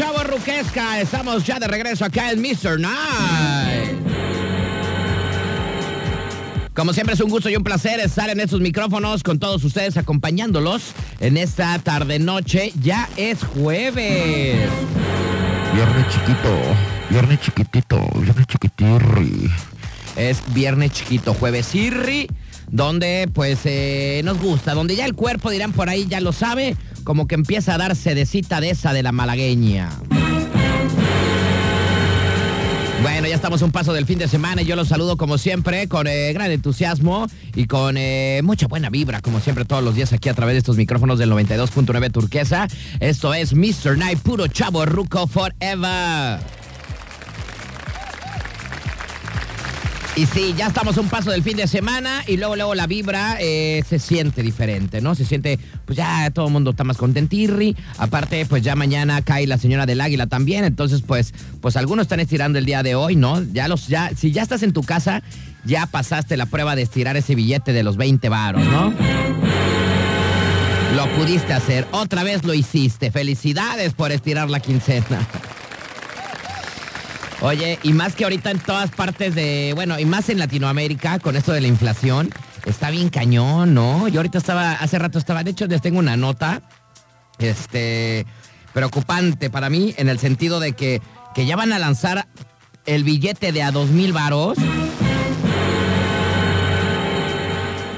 Chavo ruquesca. Estamos ya de regreso acá en Mr. Night. Como siempre es un gusto y un placer estar en estos micrófonos con todos ustedes acompañándolos en esta tarde noche. Ya es jueves. Viernes chiquito, viernes chiquitito, viernes chiquitirri. Es viernes chiquito, jueves irri, donde pues eh, nos gusta, donde ya el cuerpo dirán por ahí ya lo sabe, como que empieza a darse de cita de esa de la malagueña. Bueno, ya estamos un paso del fin de semana y yo los saludo como siempre con eh, gran entusiasmo y con eh, mucha buena vibra, como siempre todos los días aquí a través de estos micrófonos del 92.9 Turquesa. Esto es Mr. Night, puro chavo ruco forever. Y sí, ya estamos un paso del fin de semana y luego, luego la vibra eh, se siente diferente, ¿no? Se siente, pues ya todo el mundo está más contentirri. Aparte, pues ya mañana cae la señora del águila también. Entonces, pues, pues algunos están estirando el día de hoy, ¿no? Ya los, ya, si ya estás en tu casa, ya pasaste la prueba de estirar ese billete de los 20 varos, ¿no? Lo pudiste hacer, otra vez lo hiciste. Felicidades por estirar la quincena. Oye, y más que ahorita en todas partes de, bueno, y más en Latinoamérica con esto de la inflación, está bien cañón, ¿no? Yo ahorita estaba, hace rato estaba, de hecho les tengo una nota, este, preocupante para mí en el sentido de que, que ya van a lanzar el billete de a dos mil varos.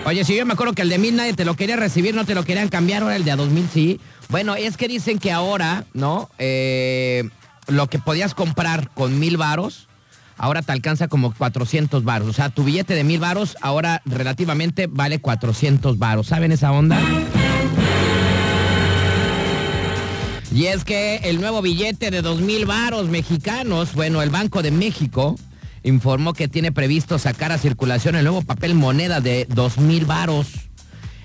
Oye, si yo me acuerdo que el de mil nadie te lo quería recibir, no te lo querían cambiar, ahora el de a dos mil sí. Bueno, es que dicen que ahora, ¿no? Eh, lo que podías comprar con mil varos, ahora te alcanza como 400 varos. O sea, tu billete de mil varos ahora relativamente vale 400 varos. ¿Saben esa onda? Y es que el nuevo billete de dos mil varos mexicanos, bueno, el Banco de México informó que tiene previsto sacar a circulación el nuevo papel moneda de dos mil varos.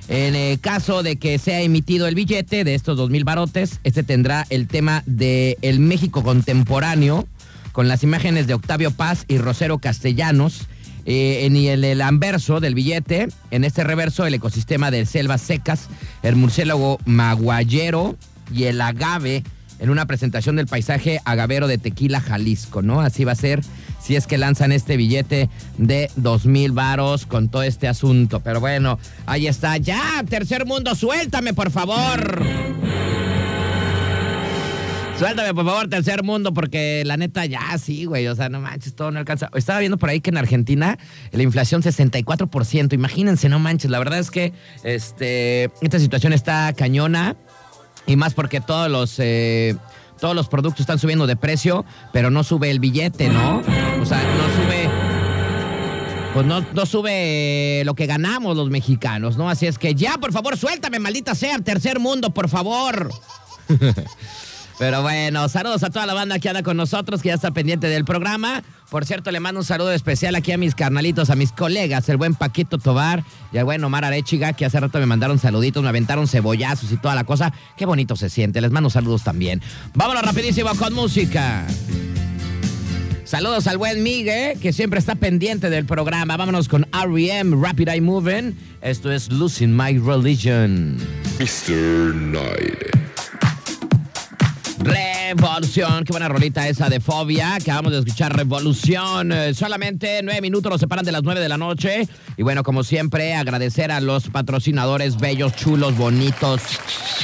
En el caso de que sea emitido el billete de estos dos mil barotes, este tendrá el tema de el México contemporáneo, con las imágenes de Octavio Paz y Rosero Castellanos. Eh, en el, el, anverso del billete, en este reverso, el ecosistema de selvas secas, el murciélago maguayero y el agave en una presentación del paisaje agavero de Tequila, Jalisco, ¿no? Así va a ser si es que lanzan este billete de dos mil varos con todo este asunto. Pero bueno, ahí está. Ya, tercer mundo, suéltame, por favor. Suéltame, por favor, tercer mundo, porque la neta ya sí, güey. O sea, no manches, todo no alcanza. Estaba viendo por ahí que en Argentina la inflación 64%. Imagínense, no manches. La verdad es que este, esta situación está cañona. Y más porque todos los, eh, todos los productos están subiendo de precio, pero no sube el billete, ¿no? Pues no, no sube lo que ganamos los mexicanos, ¿no? Así es que ya, por favor, suéltame, maldita sea, tercer mundo, por favor. Pero bueno, saludos a toda la banda que anda con nosotros, que ya está pendiente del programa. Por cierto, le mando un saludo especial aquí a mis carnalitos, a mis colegas, el buen Paquito Tobar y al buen Omar Arechiga, que hace rato me mandaron saluditos, me aventaron cebollazos y toda la cosa. Qué bonito se siente, les mando saludos también. Vámonos rapidísimo con música. Saludos al buen Miguel, que siempre está pendiente del programa. Vámonos con R.E.M. Rapid Eye Moving. Esto es Losing My Religion. Mr. Night. Revolución, qué buena rolita esa de Fobia. Acabamos de escuchar Revolución. Eh, solamente nueve minutos nos separan de las nueve de la noche. Y bueno, como siempre, agradecer a los patrocinadores bellos, chulos, bonitos,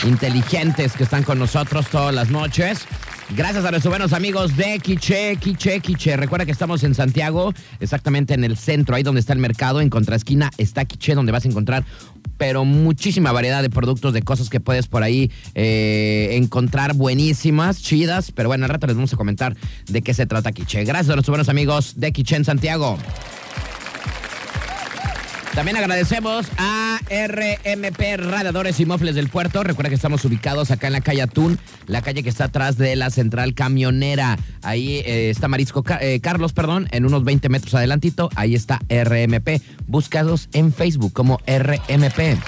inteligentes que están con nosotros todas las noches. Gracias a nuestros buenos amigos de Quiche, Quiche, Quiche. Recuerda que estamos en Santiago, exactamente en el centro, ahí donde está el mercado. En contraesquina está Quiche, donde vas a encontrar, pero muchísima variedad de productos, de cosas que puedes por ahí eh, encontrar buenísimas, chidas. Pero bueno, al rato les vamos a comentar de qué se trata Quiche. Gracias a nuestros buenos amigos de Quiche en Santiago. También agradecemos a RMP Radiadores y Mofles del Puerto. Recuerda que estamos ubicados acá en la calle Atún, la calle que está atrás de la central camionera. Ahí eh, está Marisco eh, Carlos, perdón, en unos 20 metros adelantito. Ahí está RMP. Búscalos en Facebook como RMP.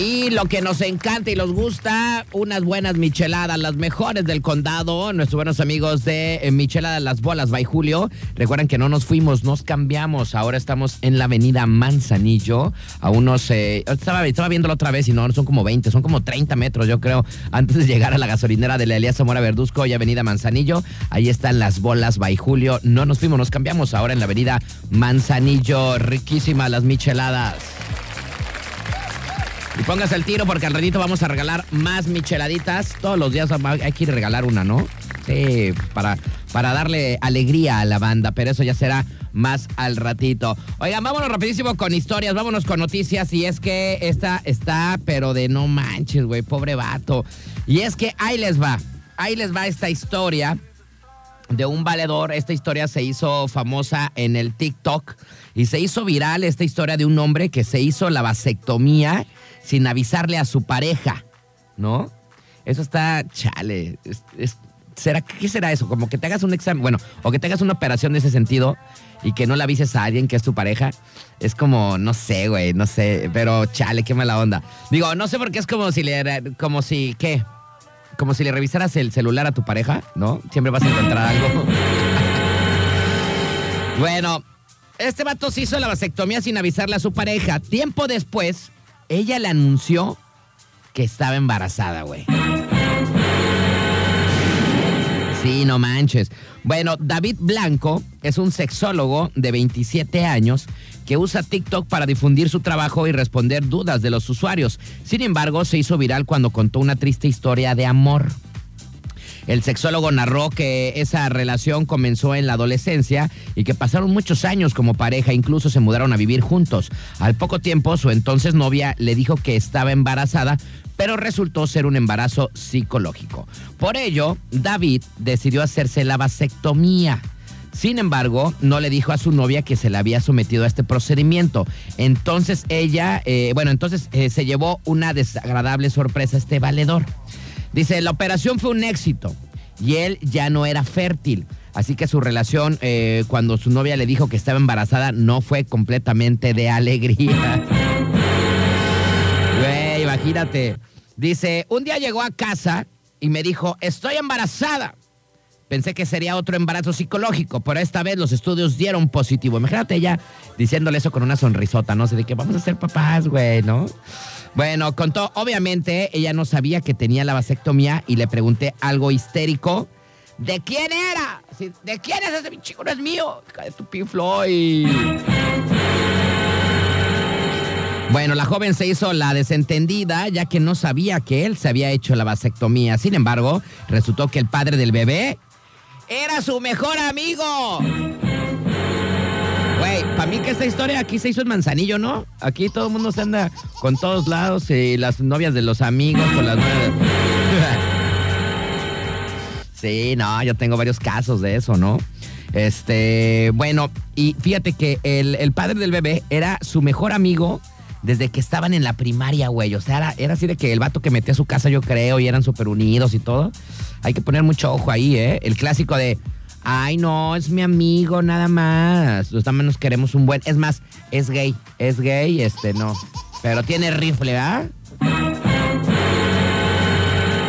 Y lo que nos encanta y nos gusta, unas buenas micheladas, las mejores del condado. Nuestros buenos amigos de eh, Micheladas Las Bolas by Julio. Recuerden que no nos fuimos, nos cambiamos. Ahora estamos en la avenida Manzanillo. A unos. eh, estaba, estaba viéndolo otra vez y no son como 20, son como 30 metros, yo creo, antes de llegar a la gasolinera de la Elías Zamora Verduzco y avenida Manzanillo. Ahí están las bolas by Julio. No nos fuimos, nos cambiamos. Ahora en la avenida Manzanillo. Riquísimas las micheladas. Y póngase el tiro porque al ratito vamos a regalar más micheladitas. Todos los días hay que ir a regalar una, ¿no? Sí, para, para darle alegría a la banda, pero eso ya será más al ratito. Oigan, vámonos rapidísimo con historias, vámonos con noticias. Y es que esta está, pero de no manches, güey, pobre vato. Y es que ahí les va, ahí les va esta historia de un valedor. Esta historia se hizo famosa en el TikTok y se hizo viral esta historia de un hombre que se hizo la vasectomía sin avisarle a su pareja, ¿no? Eso está chale. ¿será, ¿Qué será eso? Como que te hagas un examen, bueno, o que te hagas una operación de ese sentido y que no le avises a alguien que es tu pareja. Es como, no sé, güey, no sé, pero chale, qué mala onda. Digo, no sé por qué es como si le, como si, ¿qué? Como si le revisaras el celular a tu pareja, ¿no? Siempre vas a encontrar algo. bueno, este vato se hizo la vasectomía sin avisarle a su pareja. Tiempo después, ella le anunció que estaba embarazada, güey. Sí, no manches. Bueno, David Blanco es un sexólogo de 27 años que usa TikTok para difundir su trabajo y responder dudas de los usuarios. Sin embargo, se hizo viral cuando contó una triste historia de amor. El sexólogo narró que esa relación comenzó en la adolescencia y que pasaron muchos años como pareja, incluso se mudaron a vivir juntos. Al poco tiempo, su entonces novia le dijo que estaba embarazada, pero resultó ser un embarazo psicológico. Por ello, David decidió hacerse la vasectomía. Sin embargo, no le dijo a su novia que se le había sometido a este procedimiento. Entonces ella, eh, bueno, entonces eh, se llevó una desagradable sorpresa este valedor. Dice, la operación fue un éxito y él ya no era fértil. Así que su relación, eh, cuando su novia le dijo que estaba embarazada, no fue completamente de alegría. Güey, imagínate. Dice, un día llegó a casa y me dijo, estoy embarazada. Pensé que sería otro embarazo psicológico, pero esta vez los estudios dieron positivo. Imagínate ella diciéndole eso con una sonrisota, ¿no? sé de que vamos a ser papás, güey, ¿no? Bueno, contó, obviamente ella no sabía que tenía la vasectomía y le pregunté algo histérico. ¿De quién era? ¿De quién es ese chico? No es mío. De tu. Bueno, la joven se hizo la desentendida ya que no sabía que él se había hecho la vasectomía. Sin embargo, resultó que el padre del bebé era su mejor amigo. Para mí que esta historia aquí se hizo en Manzanillo, ¿no? Aquí todo el mundo se anda con todos lados y las novias de los amigos con las. Sí, no, yo tengo varios casos de eso, ¿no? Este, bueno, y fíjate que el, el padre del bebé era su mejor amigo desde que estaban en la primaria, güey. O sea, era, era así de que el vato que metía a su casa, yo creo, y eran súper unidos y todo. Hay que poner mucho ojo ahí, ¿eh? El clásico de, ay, no, es mi amigo, nada más. Los también nos queremos un buen. Es más, es gay, es gay, este, no. Pero tiene rifle, ¿ah?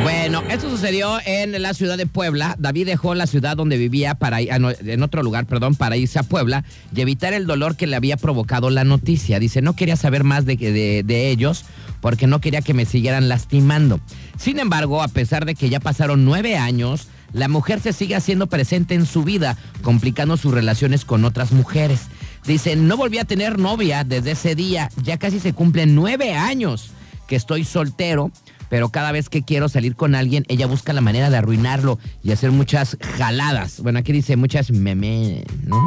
Bueno, esto sucedió en la ciudad de Puebla. David dejó la ciudad donde vivía para ir, ah, en otro lugar, perdón, para irse a Puebla y evitar el dolor que le había provocado la noticia. Dice, no quería saber más de, de ellos porque no quería que me siguieran lastimando. Sin embargo, a pesar de que ya pasaron nueve años, la mujer se sigue haciendo presente en su vida, complicando sus relaciones con otras mujeres. Dice, no volví a tener novia desde ese día, ya casi se cumplen nueve años que estoy soltero, pero cada vez que quiero salir con alguien, ella busca la manera de arruinarlo y hacer muchas jaladas. Bueno, aquí dice muchas memes, ¿no?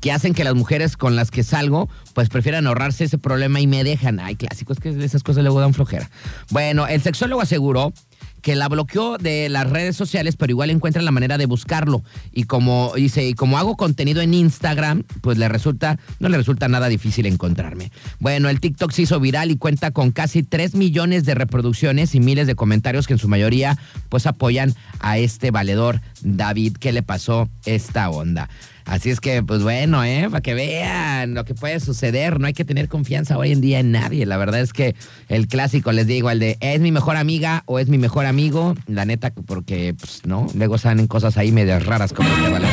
que hacen que las mujeres con las que salgo pues prefieran ahorrarse ese problema y me dejan. Ay, clásicos que esas cosas luego dan flojera. Bueno, el sexólogo aseguró que la bloqueó de las redes sociales, pero igual encuentra la manera de buscarlo. Y como dice, y como hago contenido en Instagram, pues le resulta, no le resulta nada difícil encontrarme. Bueno, el TikTok se hizo viral y cuenta con casi 3 millones de reproducciones y miles de comentarios que en su mayoría pues apoyan a este valedor David que le pasó esta onda. Así es que, pues bueno, ¿eh? Para que vean lo que puede suceder. No hay que tener confianza hoy en día en nadie. La verdad es que el clásico, les digo, el de es mi mejor amiga o es mi mejor amigo. La neta, porque, pues, ¿no? Luego salen cosas ahí medias raras como este, ¿vale?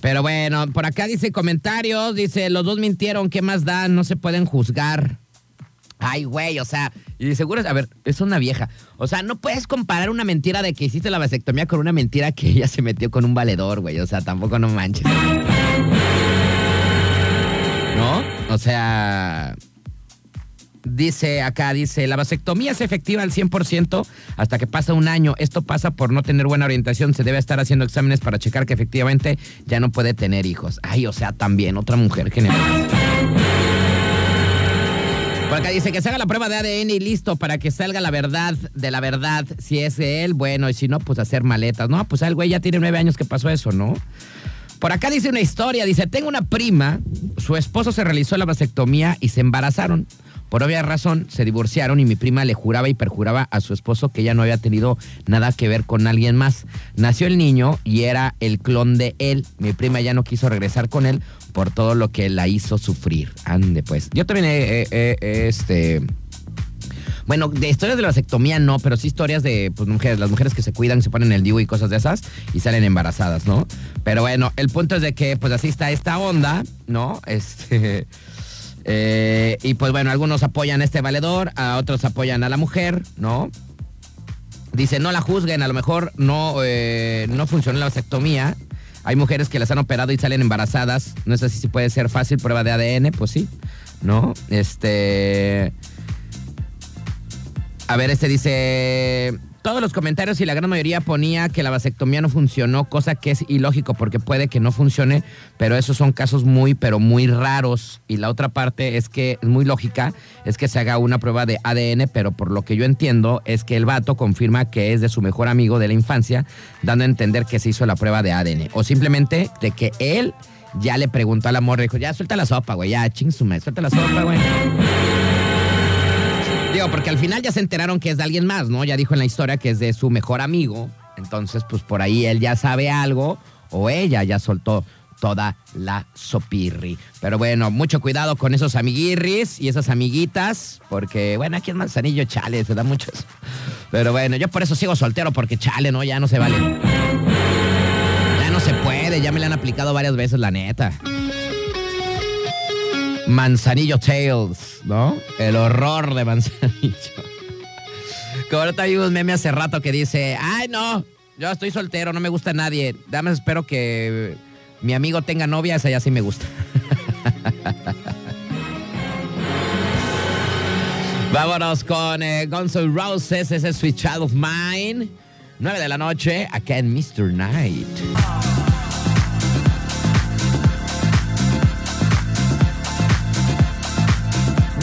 Pero bueno, por acá dice comentarios, dice, los dos mintieron, ¿qué más dan? No se pueden juzgar. Ay, güey, o sea, y seguro, a ver, es una vieja. O sea, no puedes comparar una mentira de que hiciste la vasectomía con una mentira que ella se metió con un valedor, güey. O sea, tampoco no manches. ¿No? O sea, dice acá, dice, la vasectomía es efectiva al 100% hasta que pasa un año. Esto pasa por no tener buena orientación. Se debe estar haciendo exámenes para checar que efectivamente ya no puede tener hijos. Ay, o sea, también otra mujer general. Por acá dice que se haga la prueba de ADN y listo para que salga la verdad de la verdad. Si es él, bueno, y si no, pues hacer maletas. No, pues el güey ya tiene nueve años que pasó eso, ¿no? Por acá dice una historia, dice, tengo una prima, su esposo se realizó la vasectomía y se embarazaron. Por obvia razón, se divorciaron y mi prima le juraba y perjuraba a su esposo que ella no había tenido nada que ver con alguien más. Nació el niño y era el clon de él. Mi prima ya no quiso regresar con él por todo lo que la hizo sufrir. Ande, pues. Yo también he, este. Bueno, de historias de la vasectomía no, pero sí historias de pues, mujeres, las mujeres que se cuidan, se ponen el DIU y cosas de esas y salen embarazadas, ¿no? Pero bueno, el punto es de que pues así está esta onda, ¿no? Este. eh, y pues bueno, algunos apoyan a este valedor, a otros apoyan a la mujer, ¿no? Dice, no la juzguen, a lo mejor no, eh, no funcionó la vasectomía. Hay mujeres que las han operado y salen embarazadas. No sé si puede ser fácil, prueba de ADN, pues sí, ¿no? Este... A ver, este dice, todos los comentarios y la gran mayoría ponía que la vasectomía no funcionó, cosa que es ilógico porque puede que no funcione, pero esos son casos muy, pero muy raros. Y la otra parte es que es muy lógica, es que se haga una prueba de ADN, pero por lo que yo entiendo es que el vato confirma que es de su mejor amigo de la infancia, dando a entender que se hizo la prueba de ADN. O simplemente de que él ya le preguntó al amor, dijo, ya suelta la sopa, güey, ya chingsume, suelta la sopa, güey. Digo, porque al final ya se enteraron que es de alguien más, ¿no? Ya dijo en la historia que es de su mejor amigo. Entonces, pues por ahí él ya sabe algo o ella ya soltó toda la sopirri. Pero bueno, mucho cuidado con esos amiguirris y esas amiguitas, porque bueno, aquí en Manzanillo, chale, se da mucho eso. Pero bueno, yo por eso sigo soltero, porque chale, ¿no? Ya no se vale. Ya no se puede, ya me la han aplicado varias veces, la neta. Manzanillo Tales, ¿no? El horror de Manzanillo. Como ahorita vi un meme hace rato que dice, ay no, yo estoy soltero, no me gusta nadie. Dame espero que mi amigo tenga novia, esa ya sí me gusta. Vámonos con eh, Guns N' Roses, ese es Sweet Child of Mine. 9 de la noche, acá en Mr. Night.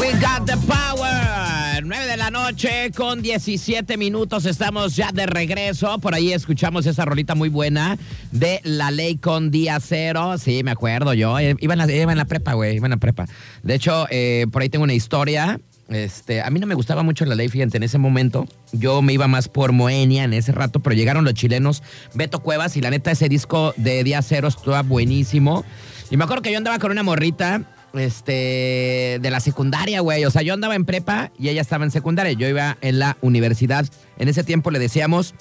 We got the power. 9 de la noche con 17 minutos. Estamos ya de regreso. Por ahí escuchamos esa rolita muy buena de La Ley con Día Cero. Sí, me acuerdo yo. Eh, Iba en la, la prepa, güey. Iba en la prepa. De hecho, eh, por ahí tengo una historia. Este, a mí no me gustaba mucho la ley, fíjate, en ese momento. Yo me iba más por Moenia en ese rato, pero llegaron los chilenos Beto Cuevas y la neta ese disco de Día Cero estaba buenísimo. Y me acuerdo que yo andaba con una morrita este, de la secundaria, güey. O sea, yo andaba en prepa y ella estaba en secundaria. Yo iba en la universidad. En ese tiempo le decíamos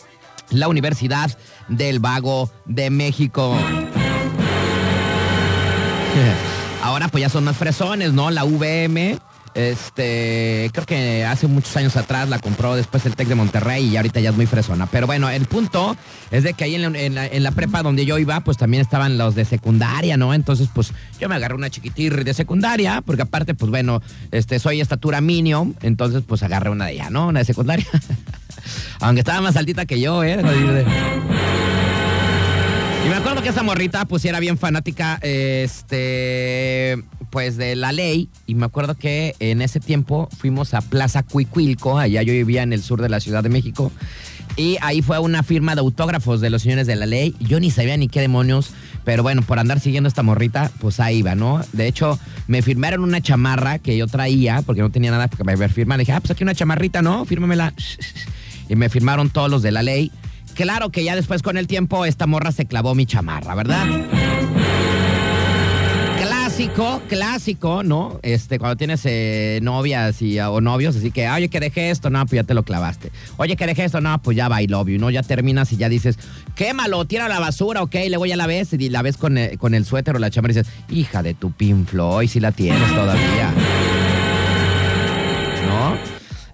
la Universidad del Vago de México. Ahora pues ya son más fresones, ¿no? La VM. Este, creo que hace muchos años atrás la compró después el Tec de Monterrey y ahorita ya es muy fresona. Pero bueno, el punto es de que ahí en la, prepa donde yo iba, pues también estaban los de secundaria, ¿no? Entonces, pues yo me agarré una chiquitirri de secundaria, porque aparte, pues bueno, este, soy estatura minion, entonces pues agarré una de ella, ¿no? Una de secundaria. Aunque estaba más altita que yo, ¿eh? Y me acuerdo que esa morrita pues era bien fanática este pues de la ley y me acuerdo que en ese tiempo fuimos a Plaza Cuicuilco, allá yo vivía en el sur de la Ciudad de México y ahí fue una firma de autógrafos de los señores de la ley. Yo ni sabía ni qué demonios, pero bueno, por andar siguiendo esta morrita, pues ahí iba, ¿no? De hecho, me firmaron una chamarra que yo traía porque no tenía nada para firmar. Le dije, ah, pues aquí una chamarrita, ¿no? Fírmamela. Y me firmaron todos los de la ley claro que ya después con el tiempo esta morra se clavó mi chamarra, ¿verdad? Clásico, clásico, ¿no? Este, cuando tienes eh, novias y, o novios, así que, oye, que dejé esto, no, pues ya te lo clavaste. Oye, que dejé esto, no, pues ya va, I love you, ¿no? Ya terminas y ya dices, quémalo, tira la basura, ok, luego ya la ves y la ves con, eh, el suéter o la chamarra y dices, hija de tu pinflo, hoy la tienes todavía.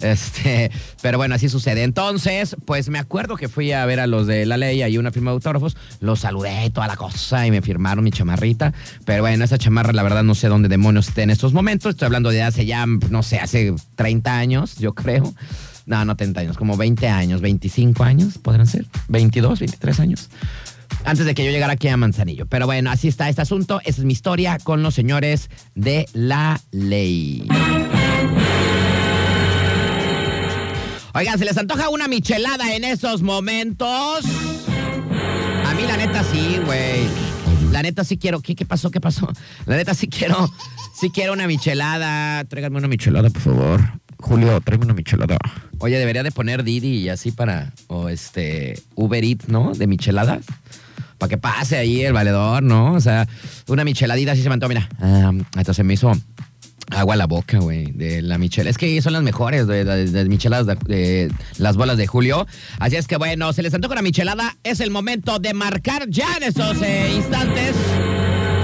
Este, pero bueno, así sucede. Entonces, pues me acuerdo que fui a ver a los de la ley, ahí una firma de autógrafos, los saludé y toda la cosa y me firmaron mi chamarrita. Pero bueno, esa chamarra, la verdad, no sé dónde demonios esté en estos momentos. Estoy hablando de hace ya, no sé, hace 30 años, yo creo. No, no 30 años, como 20 años, 25 años, podrán ser, 22, 23 años antes de que yo llegara aquí a Manzanillo. Pero bueno, así está este asunto. Esa es mi historia con los señores de la ley. Oigan, ¿se les antoja una michelada en esos momentos? A mí la neta sí, güey. La neta sí quiero. ¿Qué, ¿Qué pasó? ¿Qué pasó? La neta sí quiero. Sí quiero una michelada. Tráiganme una michelada, por favor. Julio, tráeme una michelada. Oye, debería de poner Didi y así para. O este. Uber Eats, ¿no? De micheladas. Para que pase ahí el valedor, ¿no? O sea, una micheladita así se me antoja. Mira, hasta se me hizo agua a la boca, güey, de la michelada. Es que son las mejores, de, de, micheladas, de, las bolas de Julio. Así es que bueno, se les antoja una michelada. Es el momento de marcar ya en esos eh, instantes.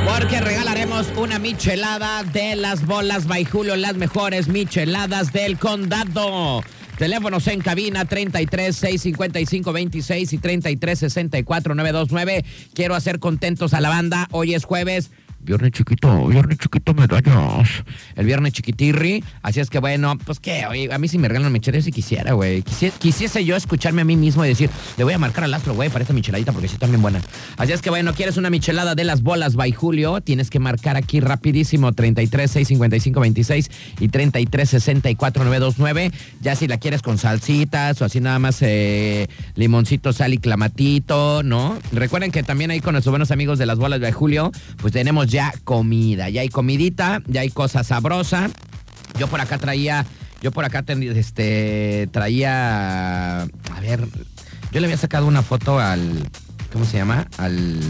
Porque regalaremos una michelada de las bolas by Julio, las mejores micheladas del condado. Teléfonos en cabina 33 655 26 y 33 64 929. Quiero hacer contentos a la banda. Hoy es jueves. Viernes chiquito, viernes chiquito medallas. El viernes chiquitirri. Así es que bueno, pues qué, oye, a mí si me regalan michelada si quisiera, güey. Quisiese, quisiese, yo escucharme a mí mismo y decir, le voy a marcar al astro, güey, para esta micheladita porque sí está bien buena. Así es que bueno, quieres una michelada de las bolas by Julio, tienes que marcar aquí rapidísimo 33 655 26 y 33 64 929. Ya si la quieres con salsitas o así nada más eh, limoncito, sal y clamatito, ¿no? Recuerden que también ahí con nuestros buenos amigos de las bolas by Julio, pues tenemos ya comida, ya hay comidita, ya hay cosa sabrosa. Yo por acá traía, yo por acá ten, este, traía, a ver, yo le había sacado una foto al, ¿cómo se llama? Al,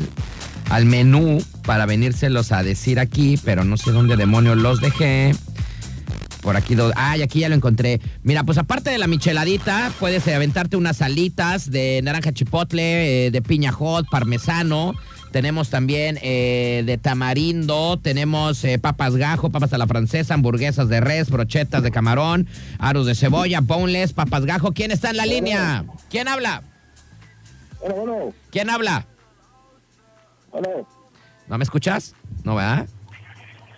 al menú para venírselos a decir aquí, pero no sé dónde demonios los dejé. Por aquí, do... ay, aquí ya lo encontré. Mira, pues aparte de la micheladita, puedes aventarte unas alitas de naranja chipotle, eh, de piña hot, parmesano. Tenemos también eh, de tamarindo, tenemos eh, papas gajo, papas a la francesa, hamburguesas de res, brochetas de camarón, aros de cebolla, boneless, papas gajo. ¿Quién está en la línea? ¿Quién habla? Hola, hola. ¿Quién habla? Hola. ¿No me escuchas? No, ¿verdad?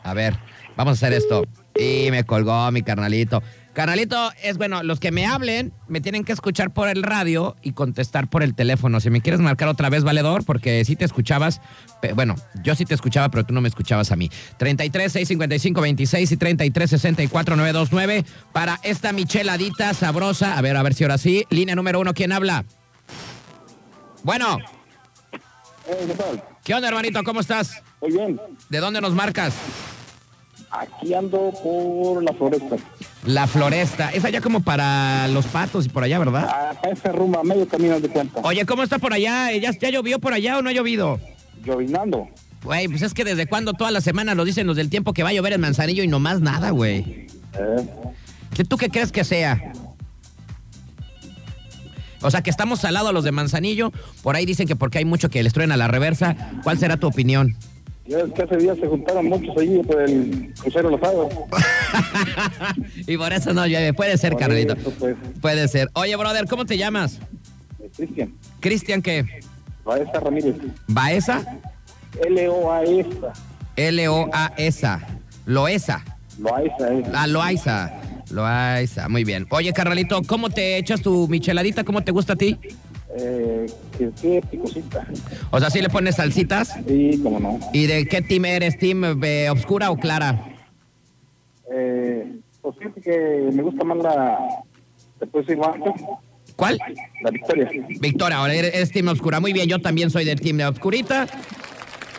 A ver, vamos a hacer esto. Y me colgó mi carnalito. Carnalito, es bueno, los que me hablen me tienen que escuchar por el radio y contestar por el teléfono. Si me quieres marcar otra vez, valedor, porque si te escuchabas, bueno, yo sí te escuchaba, pero tú no me escuchabas a mí. 33 655 26 y 33 64 929 para esta micheladita sabrosa. A ver, a ver si ahora sí. Línea número uno, ¿quién habla? Bueno. ¿Qué tal? ¿Qué onda, hermanito? ¿Cómo estás? Muy bien. ¿De dónde nos marcas? Aquí ando por la floresta. La floresta. Es allá como para los patos y por allá, ¿verdad? Acá ese rumbo, a medio camino de cuenta. Oye, ¿cómo está por allá? ¿Ya, ¿Ya llovió por allá o no ha llovido? Llovinando. Güey, pues es que desde cuando todas las semanas nos dicen los del tiempo que va a llover en Manzanillo y no más nada, güey. Eh, ¿Qué- ¿Tú qué crees que sea? O sea, que estamos al lado a los de Manzanillo. Por ahí dicen que porque hay mucho que les truena la reversa. ¿Cuál será tu opinión? Ya es que hace días se juntaron muchos allí por el crucero Lozado. y por eso no llueve. Puede ser, Por Carlito. eso, pues, Puede ser. Oye, brother, ¿cómo te llamas? eh, Cristian. Cristian, ¿qué? Baeza Ramírez. ¿Baeza? L-O-A-E-S-A. L-O-A-S-A. Loesa. Loaiza es. Ah, Loaiza. Loaiza. Muy bien. Oye, Carnalito, ¿cómo te echas tu micheladita? ¿Cómo te gusta a ti? Eh, que qué picosita. O sea, ¿sí le pones salsitas? Sí, cómo no. ¿Y de qué team eres? ¿Team eh, obscura o clara? Eh, pues fíjate que me gusta más la... ¿Te puedo decir más? ¿Cuál? La victoria. Victoria, ahora eres, eres team obscura. Muy bien, yo también soy del team de obscurita.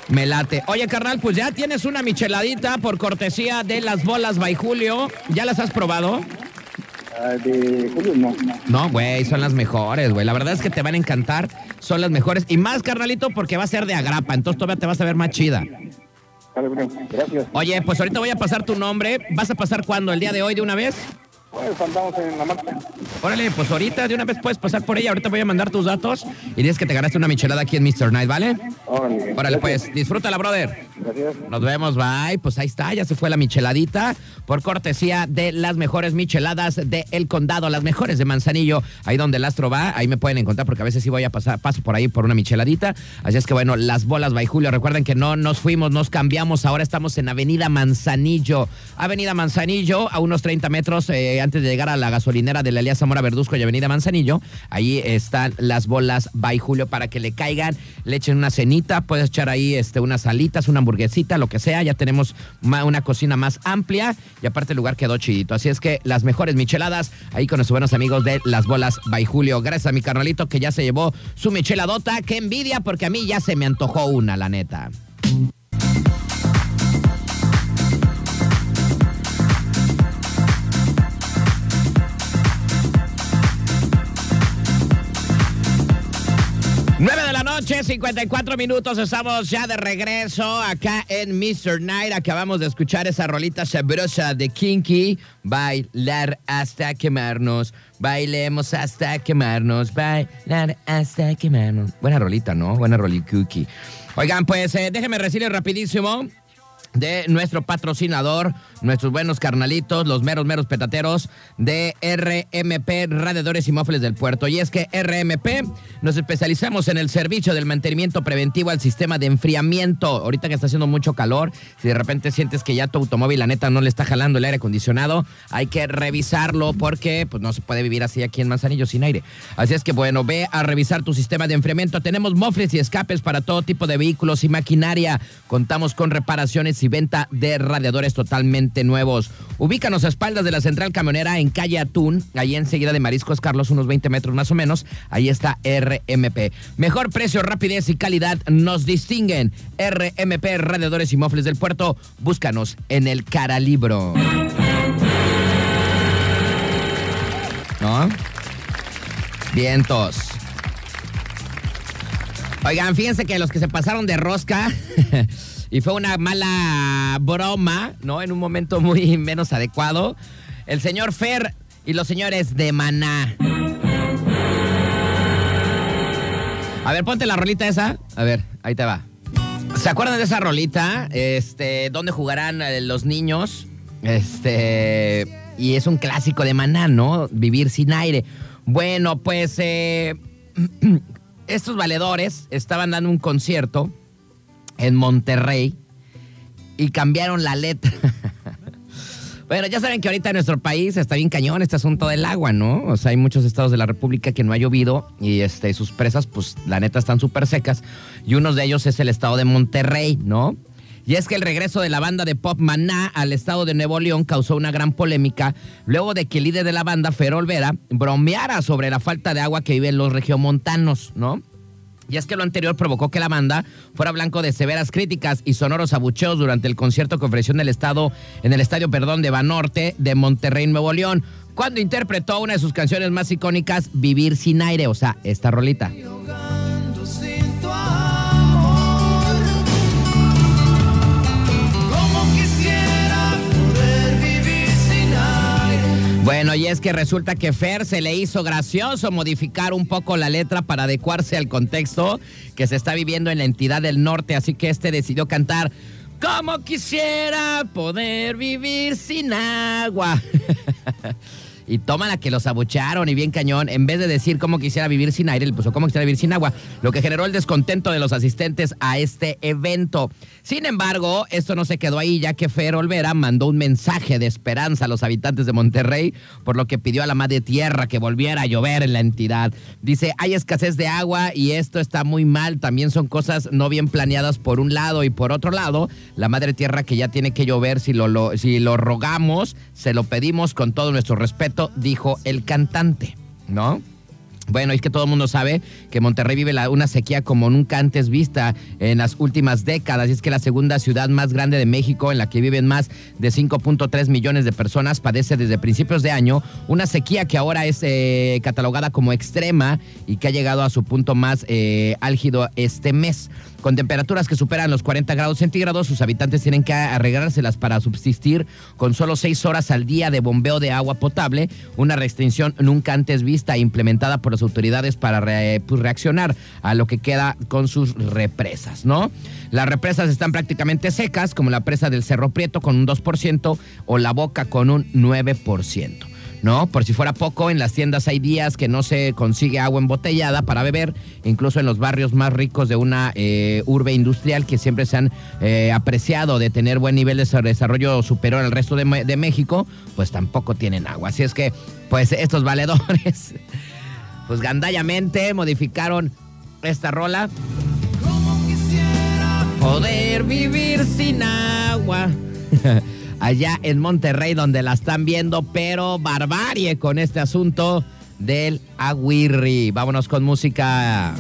Me late. Oye, carnal, pues ya tienes una micheladita por cortesía de las bolas by Julio. ¿Ya las has probado? Ah, de Julio, no. No, güey, son las mejores, güey. La verdad es que te van a encantar, son las mejores. Y más, carnalito, porque va a ser de agrapa, entonces todavía te vas a ver más chida. Gracias. Oye, pues ahorita voy a pasar tu nombre. ¿Vas a pasar cuándo? ¿El día de hoy de una vez? Pues andamos en la marcha. Órale, pues ahorita de una vez puedes pasar por ella. Ahorita voy a mandar tus datos y dices que te ganaste una michelada aquí en Mr. Night, ¿vale? Órale. Órale, pues, disfrútala, brother. Gracias. Nos vemos, bye. Pues ahí está, ya se fue la micheladita por cortesía de las mejores micheladas de El Condado, las mejores de Manzanillo, ahí donde el astro va, ahí me pueden encontrar porque a veces sí voy a pasar, paso por ahí por una micheladita. Así es que bueno, las bolas by Julio, recuerden que no nos fuimos, nos cambiamos, ahora estamos en Avenida Manzanillo. Avenida Manzanillo, a unos 30 metros eh, antes de llegar a la gasolinera de la Elías Zamora Verduzco y Avenida Manzanillo. Ahí están las bolas by Julio para que le caigan, le echen una cenita, puedes echar ahí este, unas alitas, una hamburguesita, lo que sea. Ya tenemos una cocina más amplia y aparte el lugar quedó chidito. Así es que las mejores micheladas ahí con nuestros buenos amigos de las bolas by Julio. Gracias a mi carnalito que ya se llevó su micheladota. Qué envidia porque a mí ya se me antojó una, la neta. Noche, 54 minutos, estamos ya de regreso acá en Mr. Night. Acabamos de escuchar esa rolita sabrosa de Kinky, bailar hasta quemarnos, bailemos hasta quemarnos, bailar hasta quemarnos. Buena rolita, ¿no? Buena rolita, Cookie. Oigan, pues eh, déjenme decirles rapidísimo de nuestro patrocinador, nuestros buenos carnalitos, los meros, meros petateros de RMP Radiadores y Mofles del Puerto. Y es que RMP nos especializamos en el servicio del mantenimiento preventivo al sistema de enfriamiento. Ahorita que está haciendo mucho calor, si de repente sientes que ya tu automóvil, la neta, no le está jalando el aire acondicionado, hay que revisarlo porque pues, no se puede vivir así aquí en Manzanillo sin aire. Así es que, bueno, ve a revisar tu sistema de enfriamiento. Tenemos mofles y escapes para todo tipo de vehículos y maquinaria. Contamos con reparaciones y venta de radiadores totalmente nuevos. Ubícanos a espaldas de la central camionera en calle Atún, ahí enseguida de Mariscos Carlos, unos 20 metros más o menos. Ahí está RMP. Mejor precio, rapidez y calidad nos distinguen. RMP Radiadores y Mofles del Puerto. Búscanos en el Caralibro. ¿No? Vientos. Oigan, fíjense que los que se pasaron de rosca y fue una mala broma, ¿no? En un momento muy menos adecuado. El señor Fer y los señores de Maná. A ver, ponte la rolita esa. A ver, ahí te va. ¿Se acuerdan de esa rolita? Este, ¿dónde jugarán eh, los niños? Este, y es un clásico de Maná, ¿no? Vivir sin aire. Bueno, pues eh, estos valedores estaban dando un concierto en Monterrey y cambiaron la letra. Bueno, ya saben que ahorita en nuestro país está bien cañón este asunto del agua, ¿no? O sea, hay muchos estados de la República que no ha llovido y este, sus presas, pues la neta están súper secas. Y uno de ellos es el estado de Monterrey, ¿no? Y es que el regreso de la banda de pop Maná al estado de Nuevo León causó una gran polémica luego de que el líder de la banda, Fer Olvera, bromeara sobre la falta de agua que viven los regiomontanos, ¿no? Y es que lo anterior provocó que la banda fuera blanco de severas críticas y sonoros abucheos durante el concierto que ofreció en el estado, en el estadio, perdón, de Banorte de Monterrey, Nuevo León, cuando interpretó una de sus canciones más icónicas, Vivir sin aire, o sea, esta rolita. Bueno, y es que resulta que Fer se le hizo gracioso modificar un poco la letra para adecuarse al contexto que se está viviendo en la entidad del norte, así que este decidió cantar Como quisiera poder vivir sin agua. Y toma la que los abucharon y bien cañón. En vez de decir cómo quisiera vivir sin aire, le puso cómo quisiera vivir sin agua. Lo que generó el descontento de los asistentes a este evento. Sin embargo, esto no se quedó ahí, ya que Fer Olvera mandó un mensaje de esperanza a los habitantes de Monterrey, por lo que pidió a la madre tierra que volviera a llover en la entidad. Dice, hay escasez de agua y esto está muy mal. También son cosas no bien planeadas por un lado y por otro lado, la madre tierra que ya tiene que llover, si lo, si lo rogamos, se lo pedimos con todo nuestro respeto, dijo el cantante, ¿no? Bueno, es que todo el mundo sabe que Monterrey vive una sequía como nunca antes vista en las últimas décadas. Y es que la segunda ciudad más grande de México, en la que viven más de 5.3 millones de personas, padece desde principios de año una sequía que ahora es eh, catalogada como extrema y que ha llegado a su punto más eh, álgido este mes. Con temperaturas que superan los 40 grados centígrados, sus habitantes tienen que arreglárselas para subsistir con solo seis horas al día de bombeo de agua potable, una restricción nunca antes vista e implementada por las autoridades para pues, reaccionar a lo que queda con sus represas, ¿no? Las represas están prácticamente secas, como la presa del Cerro Prieto con un 2% o la Boca con un 9%. ¿No? Por si fuera poco, en las tiendas hay días que no se consigue agua embotellada para beber, incluso en los barrios más ricos de una eh, urbe industrial que siempre se han eh, apreciado de tener buen nivel de desarrollo superior al resto de, de México, pues tampoco tienen agua. Así es que, pues estos valedores, pues gandallamente modificaron esta rola. Poder vivir sin agua. Allá en Monterrey, donde la están viendo, pero barbarie con este asunto del aguirri. Vámonos con música.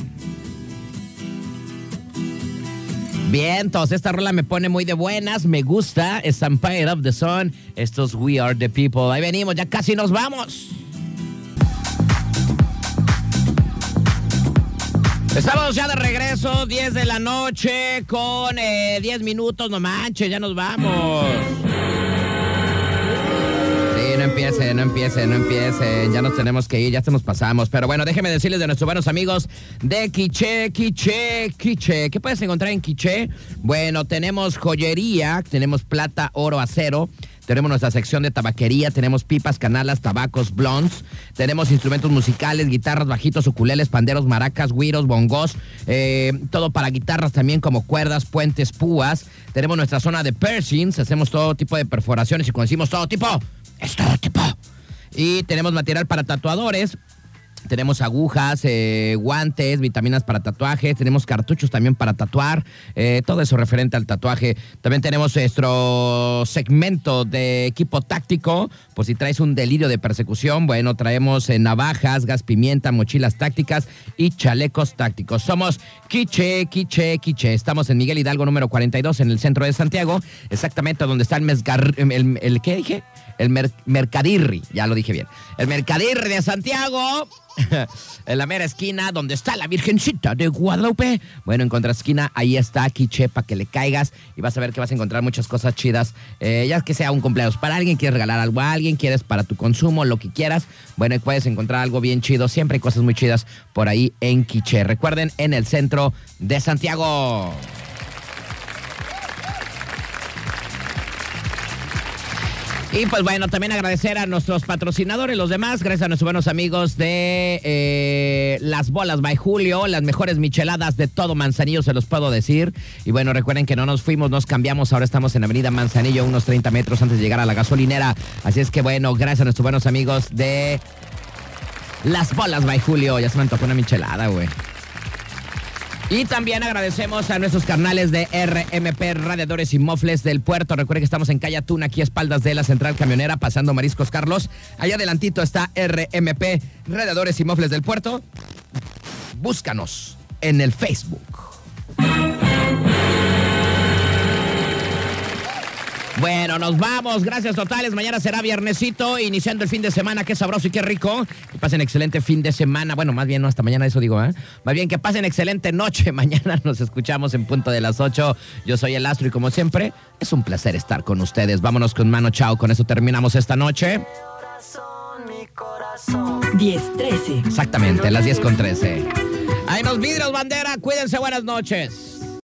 Vientos, esta rola me pone muy de buenas, me gusta. Es Empire of the Sun. Estos We Are the People. Ahí venimos, ya casi nos vamos. Estamos ya de regreso, 10 de la noche, con eh, 10 minutos, no manches, ya nos vamos. Empiecen, no empiecen, no empiecen, ya nos tenemos que ir, ya se nos pasamos. Pero bueno, déjenme decirles de nuestros buenos amigos de Quiche, Quiche, Quiche. ¿Qué puedes encontrar en Quiche? Bueno, tenemos joyería, tenemos plata, oro, acero. Tenemos nuestra sección de tabaquería, tenemos pipas, canalas, tabacos, blondes, tenemos instrumentos musicales, guitarras, bajitos, ukuleles, panderos, maracas, güiros, bongos, eh, todo para guitarras también como cuerdas, puentes, púas. Tenemos nuestra zona de piercings, hacemos todo tipo de perforaciones y cuando decimos todo tipo, es todo tipo. Y tenemos material para tatuadores. Tenemos agujas, eh, guantes, vitaminas para tatuajes, tenemos cartuchos también para tatuar, eh, todo eso referente al tatuaje. También tenemos nuestro segmento de equipo táctico, por si traes un delirio de persecución, bueno, traemos eh, navajas, gas pimienta, mochilas tácticas y chalecos tácticos. Somos Quiche, Quiche, Quiche. Estamos en Miguel Hidalgo número 42 en el centro de Santiago, exactamente donde está el mezgar... El, ¿Qué dije? El mer- Mercadirri, ya lo dije bien. El Mercadirri de Santiago. en la mera esquina donde está la Virgencita de Guadalupe. Bueno, en contraesquina, ahí está Quiche para que le caigas y vas a ver que vas a encontrar muchas cosas chidas. Eh, ya que sea un cumpleaños para alguien, quieres regalar algo a alguien, quieres para tu consumo, lo que quieras. Bueno, puedes encontrar algo bien chido. Siempre hay cosas muy chidas por ahí en Quiche. Recuerden, en el centro de Santiago. Y pues bueno, también agradecer a nuestros patrocinadores, los demás, gracias a nuestros buenos amigos de eh, Las Bolas by Julio, las mejores micheladas de todo Manzanillo, se los puedo decir. Y bueno, recuerden que no nos fuimos, nos cambiamos, ahora estamos en Avenida Manzanillo, unos 30 metros antes de llegar a la gasolinera. Así es que bueno, gracias a nuestros buenos amigos de Las Bolas by Julio, ya se me antojó una michelada, güey. Y también agradecemos a nuestros carnales de RMP Radiadores y Mofles del Puerto. Recuerden que estamos en Calle Atún, aquí a espaldas de la Central Camionera, pasando Mariscos Carlos. Allá adelantito está RMP Radiadores y Mofles del Puerto. Búscanos en el Facebook. Bueno, nos vamos. Gracias totales. Mañana será viernesito, iniciando el fin de semana. Qué sabroso y qué rico. Que pasen excelente fin de semana. Bueno, más bien no hasta mañana, eso digo, ¿eh? Más bien que pasen excelente noche. Mañana nos escuchamos en punto de las 8. Yo soy el Astro y como siempre, es un placer estar con ustedes. Vámonos con mano chao. Con eso terminamos esta noche. 10-13. Exactamente, las 10 con 13. Ahí nos vidrios, bandera. Cuídense, buenas noches.